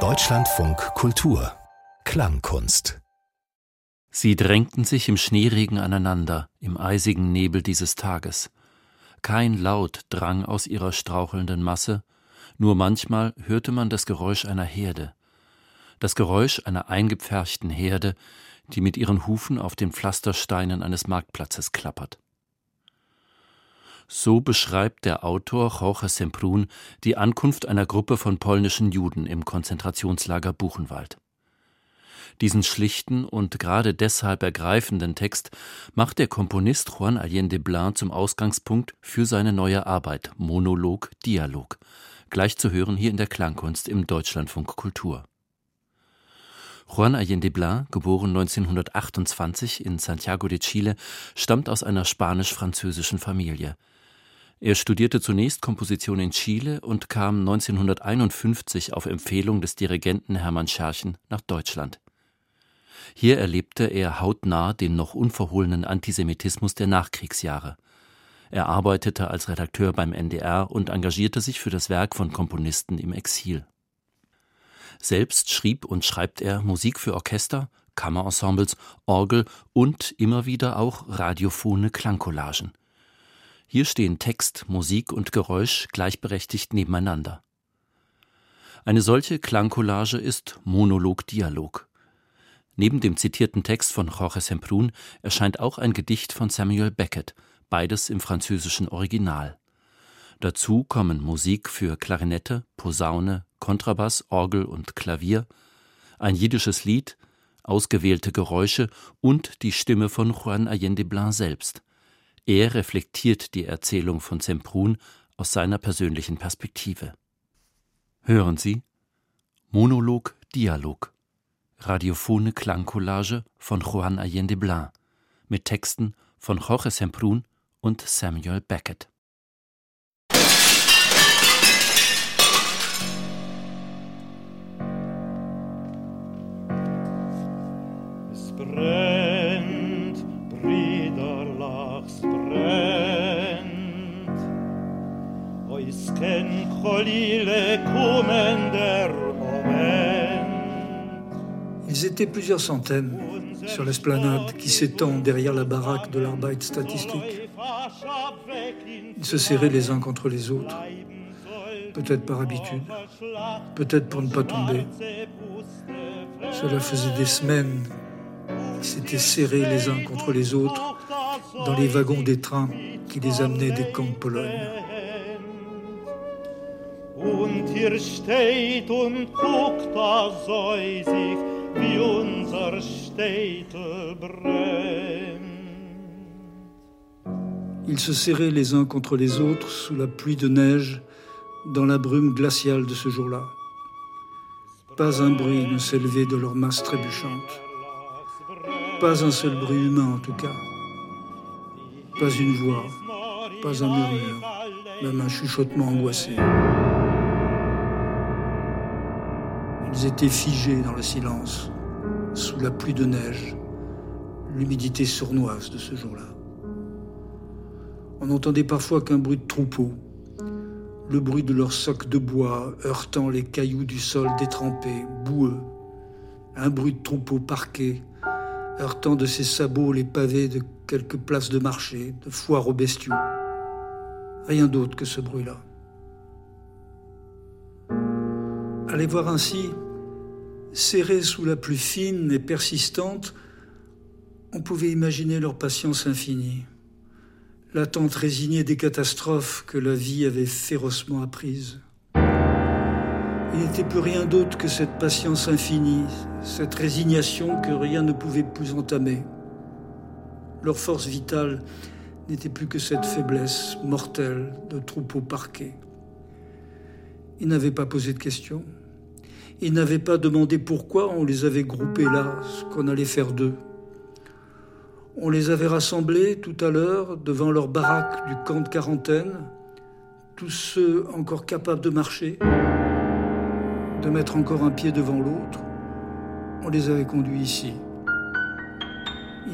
Deutschlandfunk Kultur Klangkunst Sie drängten sich im Schneeregen aneinander, im eisigen Nebel dieses Tages. Kein Laut drang aus ihrer strauchelnden Masse, nur manchmal hörte man das Geräusch einer Herde, das Geräusch einer eingepferchten Herde, die mit ihren Hufen auf den Pflastersteinen eines Marktplatzes klappert. So beschreibt der Autor Jorge Semprún die Ankunft einer Gruppe von polnischen Juden im Konzentrationslager Buchenwald. Diesen schlichten und gerade deshalb ergreifenden Text macht der Komponist Juan Allende Blanc zum Ausgangspunkt für seine neue Arbeit Monolog Dialog, gleich zu hören hier in der Klangkunst im Deutschlandfunk Kultur. Juan Allende Blanc, geboren 1928 in Santiago de Chile, stammt aus einer spanisch-französischen Familie. Er studierte zunächst Komposition in Chile und kam 1951 auf Empfehlung des Dirigenten Hermann Scherchen nach Deutschland. Hier erlebte er hautnah den noch unverhohlenen Antisemitismus der Nachkriegsjahre. Er arbeitete als Redakteur beim NDR und engagierte sich für das Werk von Komponisten im Exil. Selbst schrieb und schreibt er Musik für Orchester, Kammerensembles, Orgel und immer wieder auch radiophone Klangcollagen. Hier stehen Text, Musik und Geräusch gleichberechtigt nebeneinander. Eine solche Klangcollage ist Monolog-Dialog. Neben dem zitierten Text von Jorge Semprún erscheint auch ein Gedicht von Samuel Beckett, beides im französischen Original. Dazu kommen Musik für Klarinette, Posaune, Kontrabass, Orgel und Klavier, ein jiddisches Lied, ausgewählte Geräusche und die Stimme von Juan Allende Blanc selbst. Er reflektiert die Erzählung von Semprún aus seiner persönlichen Perspektive. Hören Sie Monolog Dialog Radiophone Klangcollage von Juan Allende Blanc mit Texten von Jorge Semprún und Samuel Beckett. Ils étaient plusieurs centaines sur l'esplanade qui s'étend derrière la baraque de l'Arbeit statistique. Ils se serraient les uns contre les autres, peut-être par habitude, peut-être pour ne pas tomber. Cela faisait des semaines qu'ils s'étaient serrés les uns contre les autres dans les wagons des trains qui les amenaient des camps de Pologne. Ils se serraient les uns contre les autres sous la pluie de neige, dans la brume glaciale de ce jour-là. Pas un bruit ne s'élevait de leurs masses trébuchantes. Pas un seul bruit humain en tout cas. Pas une voix, pas un murmure, même un chuchotement angoissé. Ils étaient figés dans le silence, sous la pluie de neige, l'humidité sournoise de ce jour-là. On n'entendait parfois qu'un bruit de troupeau, le bruit de leurs socs de bois heurtant les cailloux du sol détrempé, boueux, un bruit de troupeau parqué, heurtant de ses sabots les pavés de quelques places de marché, de foires aux bestiaux. Rien d'autre que ce bruit-là. Les voir ainsi, serrés sous la pluie fine et persistante, on pouvait imaginer leur patience infinie, l'attente résignée des catastrophes que la vie avait férocement apprises. Il n'était plus rien d'autre que cette patience infinie, cette résignation que rien ne pouvait plus entamer. Leur force vitale n'était plus que cette faiblesse mortelle de troupeaux parqués. Ils n'avaient pas posé de questions. Ils n'avaient pas demandé pourquoi on les avait groupés là, ce qu'on allait faire d'eux. On les avait rassemblés tout à l'heure devant leur baraque du camp de quarantaine, tous ceux encore capables de marcher, de mettre encore un pied devant l'autre. On les avait conduits ici.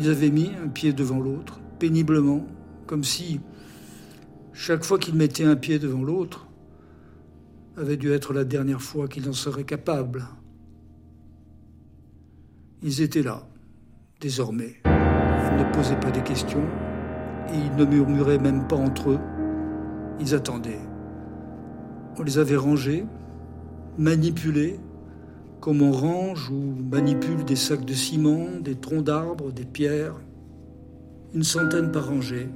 Ils avaient mis un pied devant l'autre, péniblement, comme si, chaque fois qu'ils mettaient un pied devant l'autre, avait dû être la dernière fois qu'il en serait capable. Ils étaient là, désormais. Ils ne posaient pas des questions et ils ne murmuraient même pas entre eux. Ils attendaient. On les avait rangés, manipulés, comme on range ou manipule des sacs de ciment, des troncs d'arbres, des pierres. Une centaine par rangée,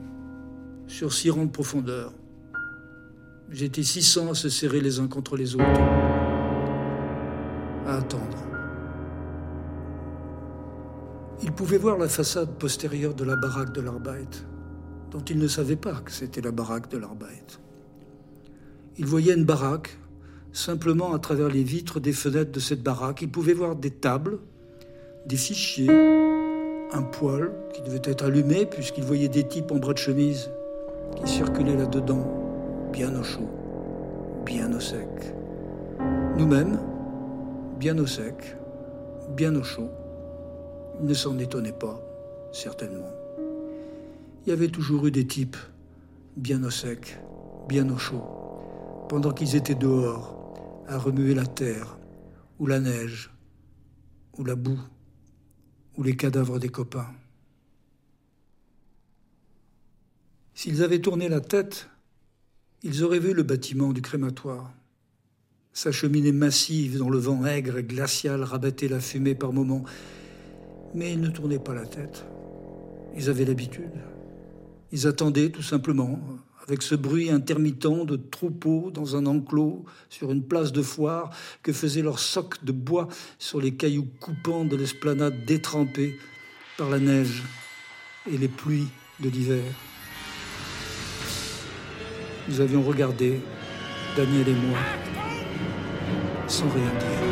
sur six rangs de profondeur. J'étais 600 à se serrer les uns contre les autres, à attendre. Il pouvait voir la façade postérieure de la baraque de l'Arbeit, dont il ne savait pas que c'était la baraque de l'Arbeit. Il voyait une baraque simplement à travers les vitres des fenêtres de cette baraque. Il pouvait voir des tables, des fichiers, un poêle qui devait être allumé puisqu'il voyait des types en bras de chemise qui circulaient là-dedans, bien au chaud, bien au sec. Nous-mêmes, bien au sec, bien au chaud. Ne s'en étonnait pas, certainement. Il y avait toujours eu des types bien au sec, bien au chaud, pendant qu'ils étaient dehors, à remuer la terre, ou la neige, ou la boue, ou les cadavres des copains. S'ils avaient tourné la tête, ils auraient vu le bâtiment du crématoire. Sa cheminée massive dont le vent aigre et glacial rabattait la fumée par moments. Mais ils ne tournaient pas la tête. Ils avaient l'habitude. Ils attendaient tout simplement, avec ce bruit intermittent de troupeaux dans un enclos sur une place de foire que faisaient leurs socs de bois sur les cailloux coupants de l'esplanade détrempée par la neige et les pluies de l'hiver. Nous avions regardé, Daniel et moi, sans rien dire.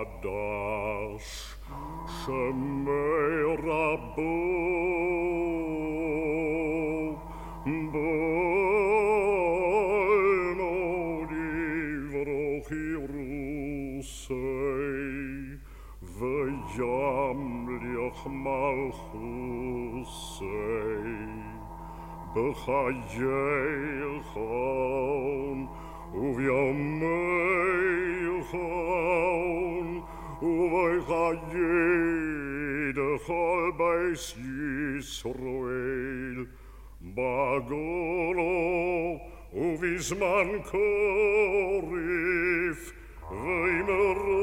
Kadash, Shemei Rabo, Boino Divrochi Rusei, Vejam Liach Malchusei, בחייכם ובימיכם Israel bagolo uvisman korif veimerol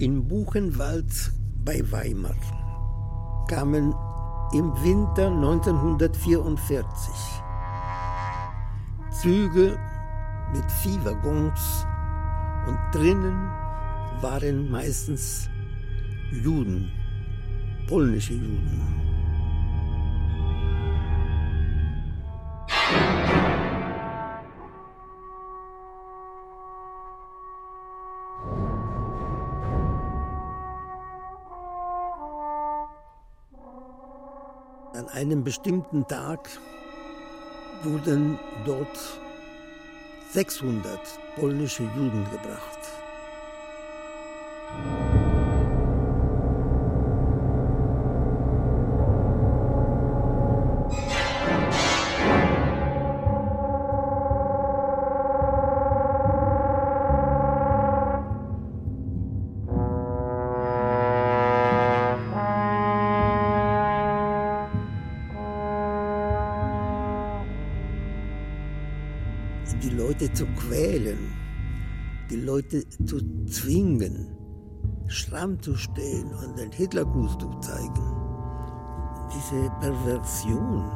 In Buchenwald bei Weimar kamen im Winter 1944 Züge mit Viehwaggons und drinnen waren meistens Juden, polnische Juden. Einem bestimmten Tag wurden dort 600 polnische Juden gebracht. Leute zu quälen, die Leute zu zwingen, stramm zu stehen und den Hitlergruß zu zeigen. Diese Perversion.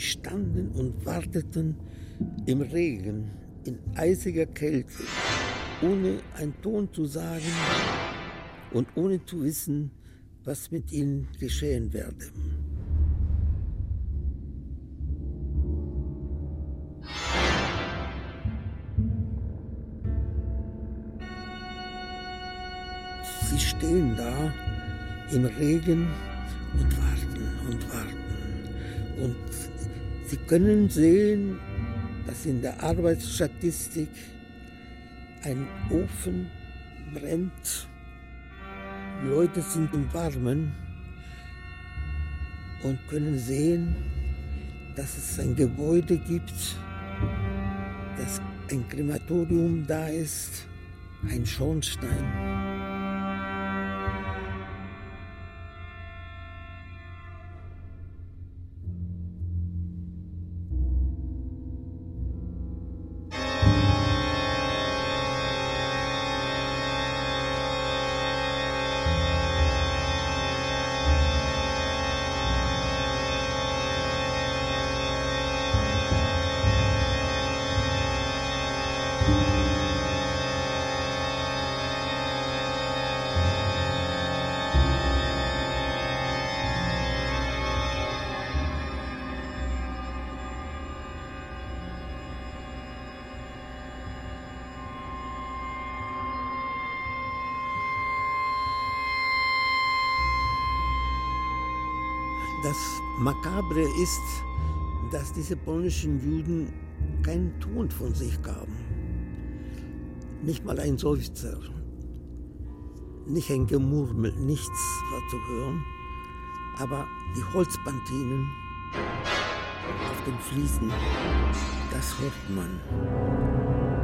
Standen und warteten im Regen, in eisiger Kälte, ohne einen Ton zu sagen und ohne zu wissen, was mit ihnen geschehen werde. Sie stehen da im Regen und warten und warten. Und Sie können sehen, dass in der Arbeitsstatistik ein Ofen brennt. Die Leute sind im Warmen und können sehen, dass es ein Gebäude gibt, dass ein Krematorium da ist, ein Schornstein. Makabre ist, dass diese polnischen Juden keinen Ton von sich gaben. Nicht mal ein Seufzer, nicht ein Gemurmel, nichts war zu hören. Aber die Holzpantinen auf den Fliesen, das hört man.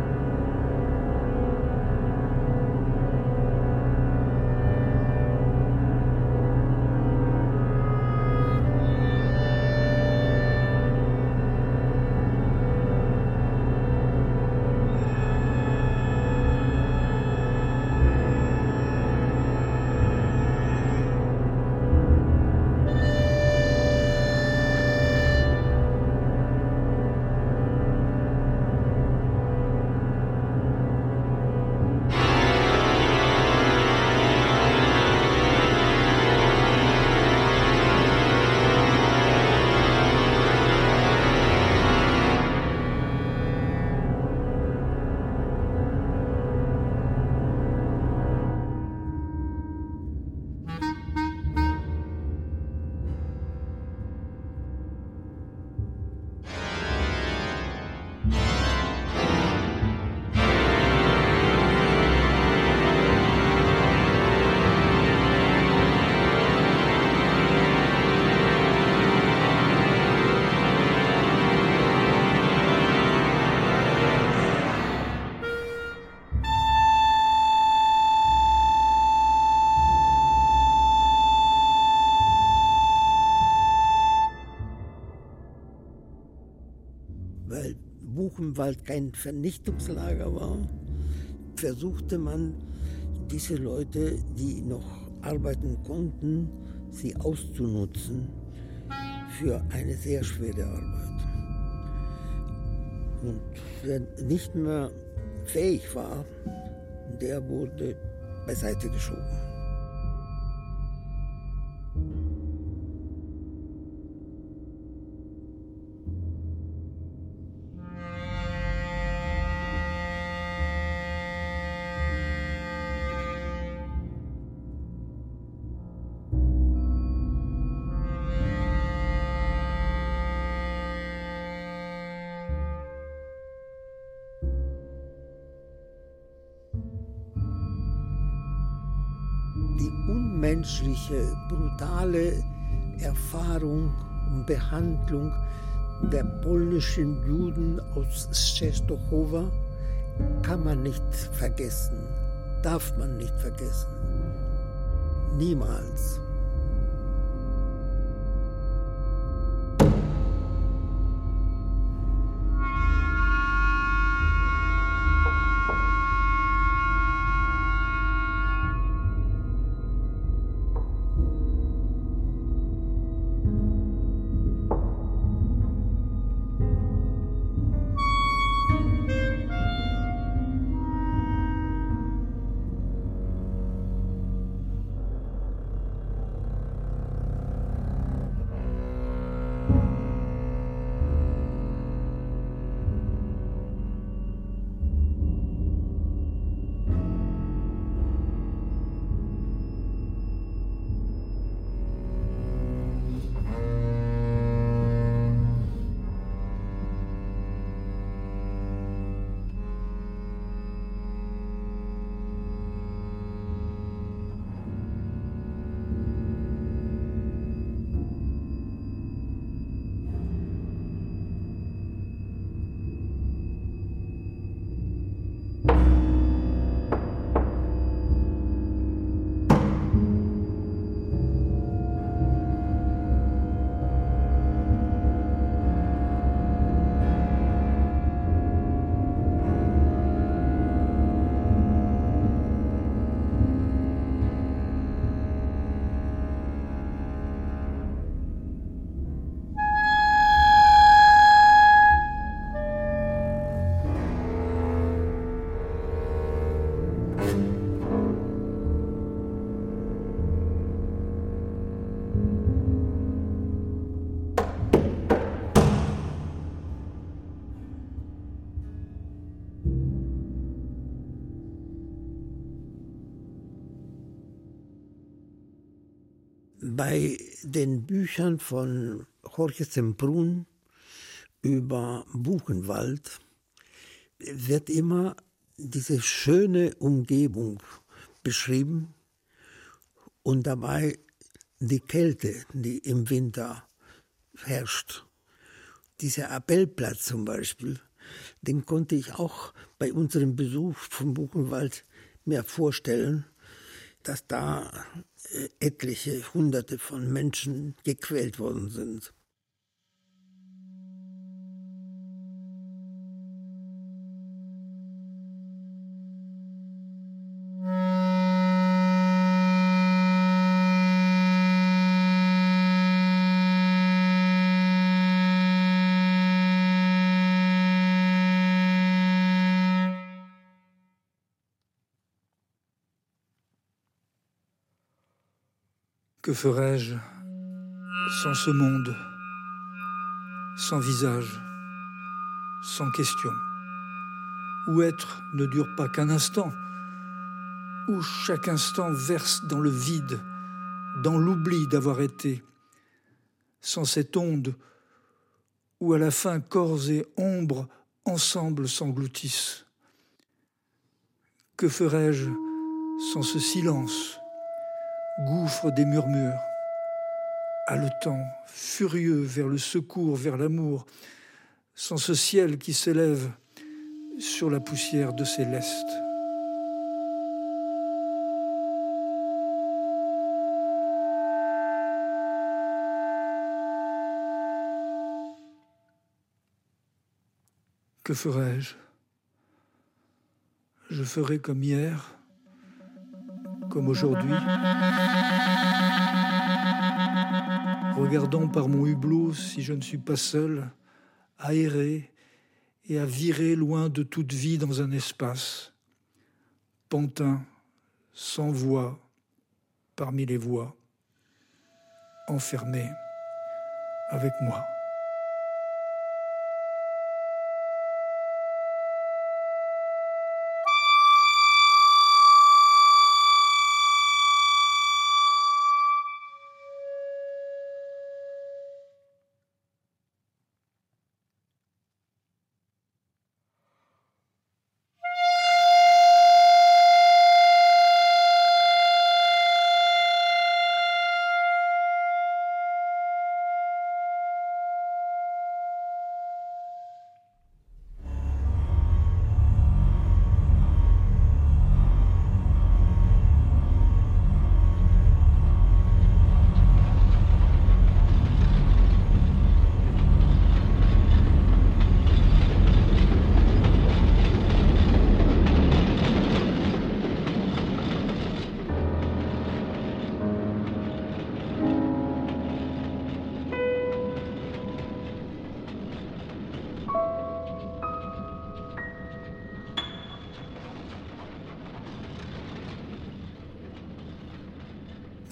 Buchenwald kein Vernichtungslager war, versuchte man, diese Leute, die noch arbeiten konnten, sie auszunutzen für eine sehr schwere Arbeit. Und wer nicht mehr fähig war, der wurde beiseite geschoben. Unmenschliche, brutale Erfahrung und Behandlung der polnischen Juden aus Częstochowa kann man nicht vergessen, darf man nicht vergessen. Niemals. Bei den Büchern von Jorge Semprún über Buchenwald wird immer diese schöne Umgebung beschrieben und dabei die Kälte, die im Winter herrscht. Dieser Appellplatz zum Beispiel, den konnte ich auch bei unserem Besuch vom Buchenwald mir vorstellen, dass da etliche Hunderte von Menschen gequält worden sind. Que ferais-je sans ce monde, sans visage, sans question, où être ne dure pas qu'un instant, où chaque instant verse dans le vide, dans l'oubli d'avoir été, sans cette onde où à la fin corps et ombres ensemble s'engloutissent. Que ferais-je sans ce silence gouffre des murmures, haletant, furieux vers le secours, vers l'amour, sans ce ciel qui s'élève sur la poussière de ses. Que ferais-je? Je ferai comme hier, comme aujourd'hui. Regardons par mon hublot si je ne suis pas seul, errer et à virer loin de toute vie dans un espace. Pantin, sans voix, parmi les voix, enfermé avec moi.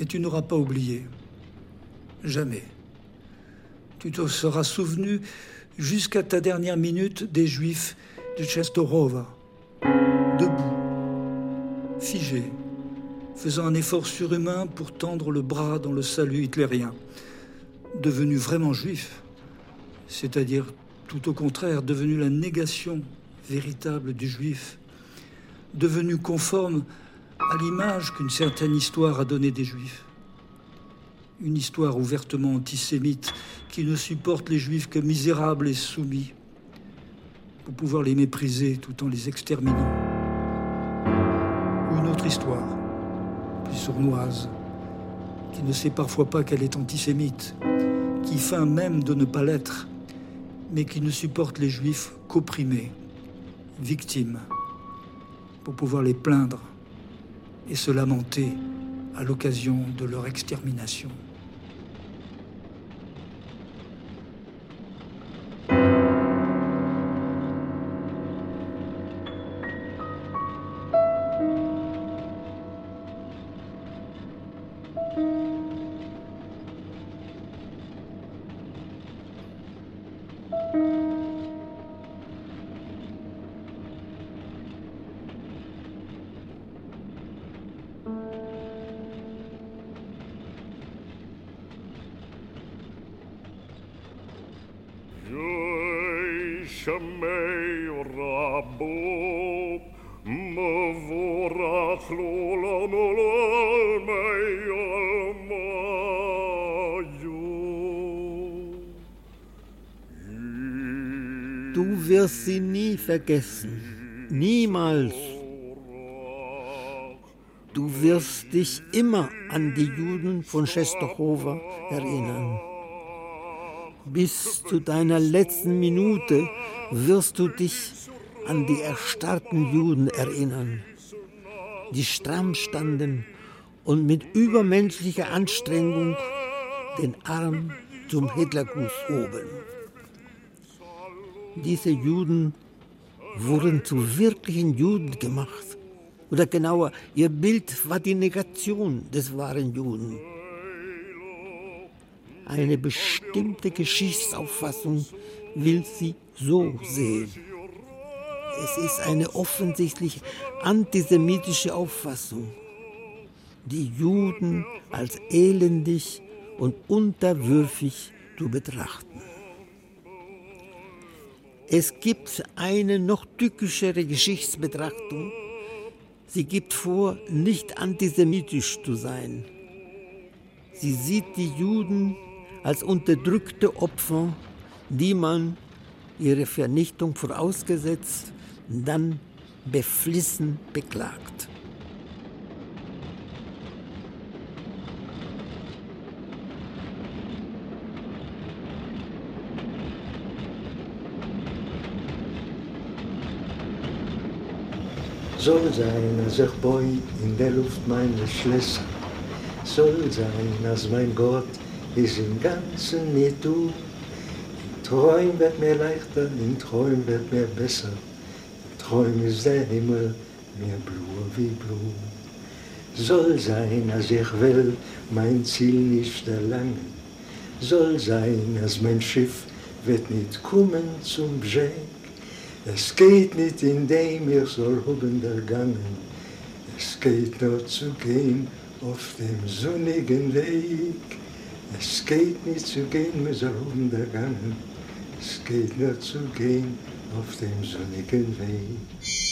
Tu n'auras pas oublié. Jamais. Tu te seras souvenu jusqu'à ta dernière minute des Juifs de Chestorova, debout, figés, faisant un effort surhumain pour tendre le bras dans le salut hitlérien, devenus vraiment juifs, c'est-à-dire tout au contraire, devenus la négation véritable du juif, devenus conformes à l'image qu'une certaine histoire a donnée des Juifs. Une histoire ouvertement antisémite qui ne supporte les Juifs que misérables et soumis, pour pouvoir les mépriser tout en les exterminant. Une autre histoire, plus sournoise, qui ne sait parfois pas qu'elle est antisémite, qui feint même de ne pas l'être, mais qui ne supporte les Juifs qu'opprimés, victimes, pour pouvoir les plaindre et se lamenter à l'occasion de leur extermination. שמי רבו מבורך לעולם עולמי Du wirst sie nie vergessen. Niemals. Du wirst dich immer an die Juden von Czestochowa erinnern. Bis zu deiner letzten Minute wirst du dich an die erstarrten Juden erinnern, die stramm standen und mit übermenschlicher Anstrengung den Arm zum Hitlergruß hoben. Diese Juden wurden zu wirklichen Juden gemacht. Oder genauer, ihr Bild war die Negation des wahren Juden. Eine bestimmte Geschichtsauffassung will sie so sehen. Es ist eine offensichtlich antisemitische Auffassung, die Juden als elendig und unterwürfig zu betrachten. Es gibt eine noch tückischere Geschichtsbetrachtung. Sie gibt vor, nicht antisemitisch zu sein. Sie sieht die Juden als unterdrückte Opfer, die man ihre Vernichtung vorausgesetzt dann beflissen beklagt. Soll sein, als ich beut in der Luft meine Schlösser. Soll sein, als mein Gott ist im Ganzen nicht du. In Träum wird mir leichter, in Träum wird mir besser. In Träum ist der Himmel mir bluer wie Blut. Soll sein, als ich will, mein Ziel nicht erlangen. Soll sein, als mein Schiff wird nicht kommen zum Bschenk. Es geht nicht, indem ich soll hoben der. Es geht nur zu gehen auf dem sonnigen Weg. Es geht nicht zu gehen, der Gangen. Es geht nur zu gehen auf dem sonnigen Weg.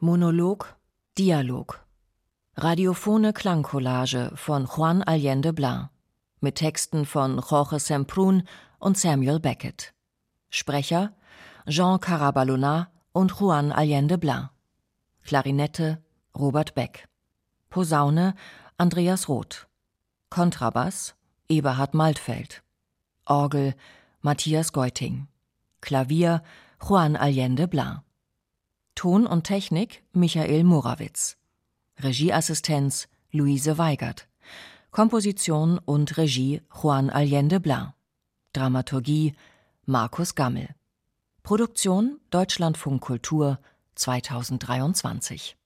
Monolog, Dialog. Radiophone Klangcollage von Juan Allende Blanc. Mit Texten von Jorge Semprún und Samuel Beckett. Sprecher Jean Carabalona und Juan Allende Blanc. Klarinette Robert Beck. Posaune Andreas Roth. Kontrabass Eberhard Maltfeld. Orgel Matthias Geuting. Klavier Juan Allende Blanc. Ton und Technik Michael Morawitz. Regieassistenz Luise Weigert. Komposition und Regie Juan Allende Blanc. Dramaturgie Markus Gammel. Produktion Deutschlandfunk Kultur 2023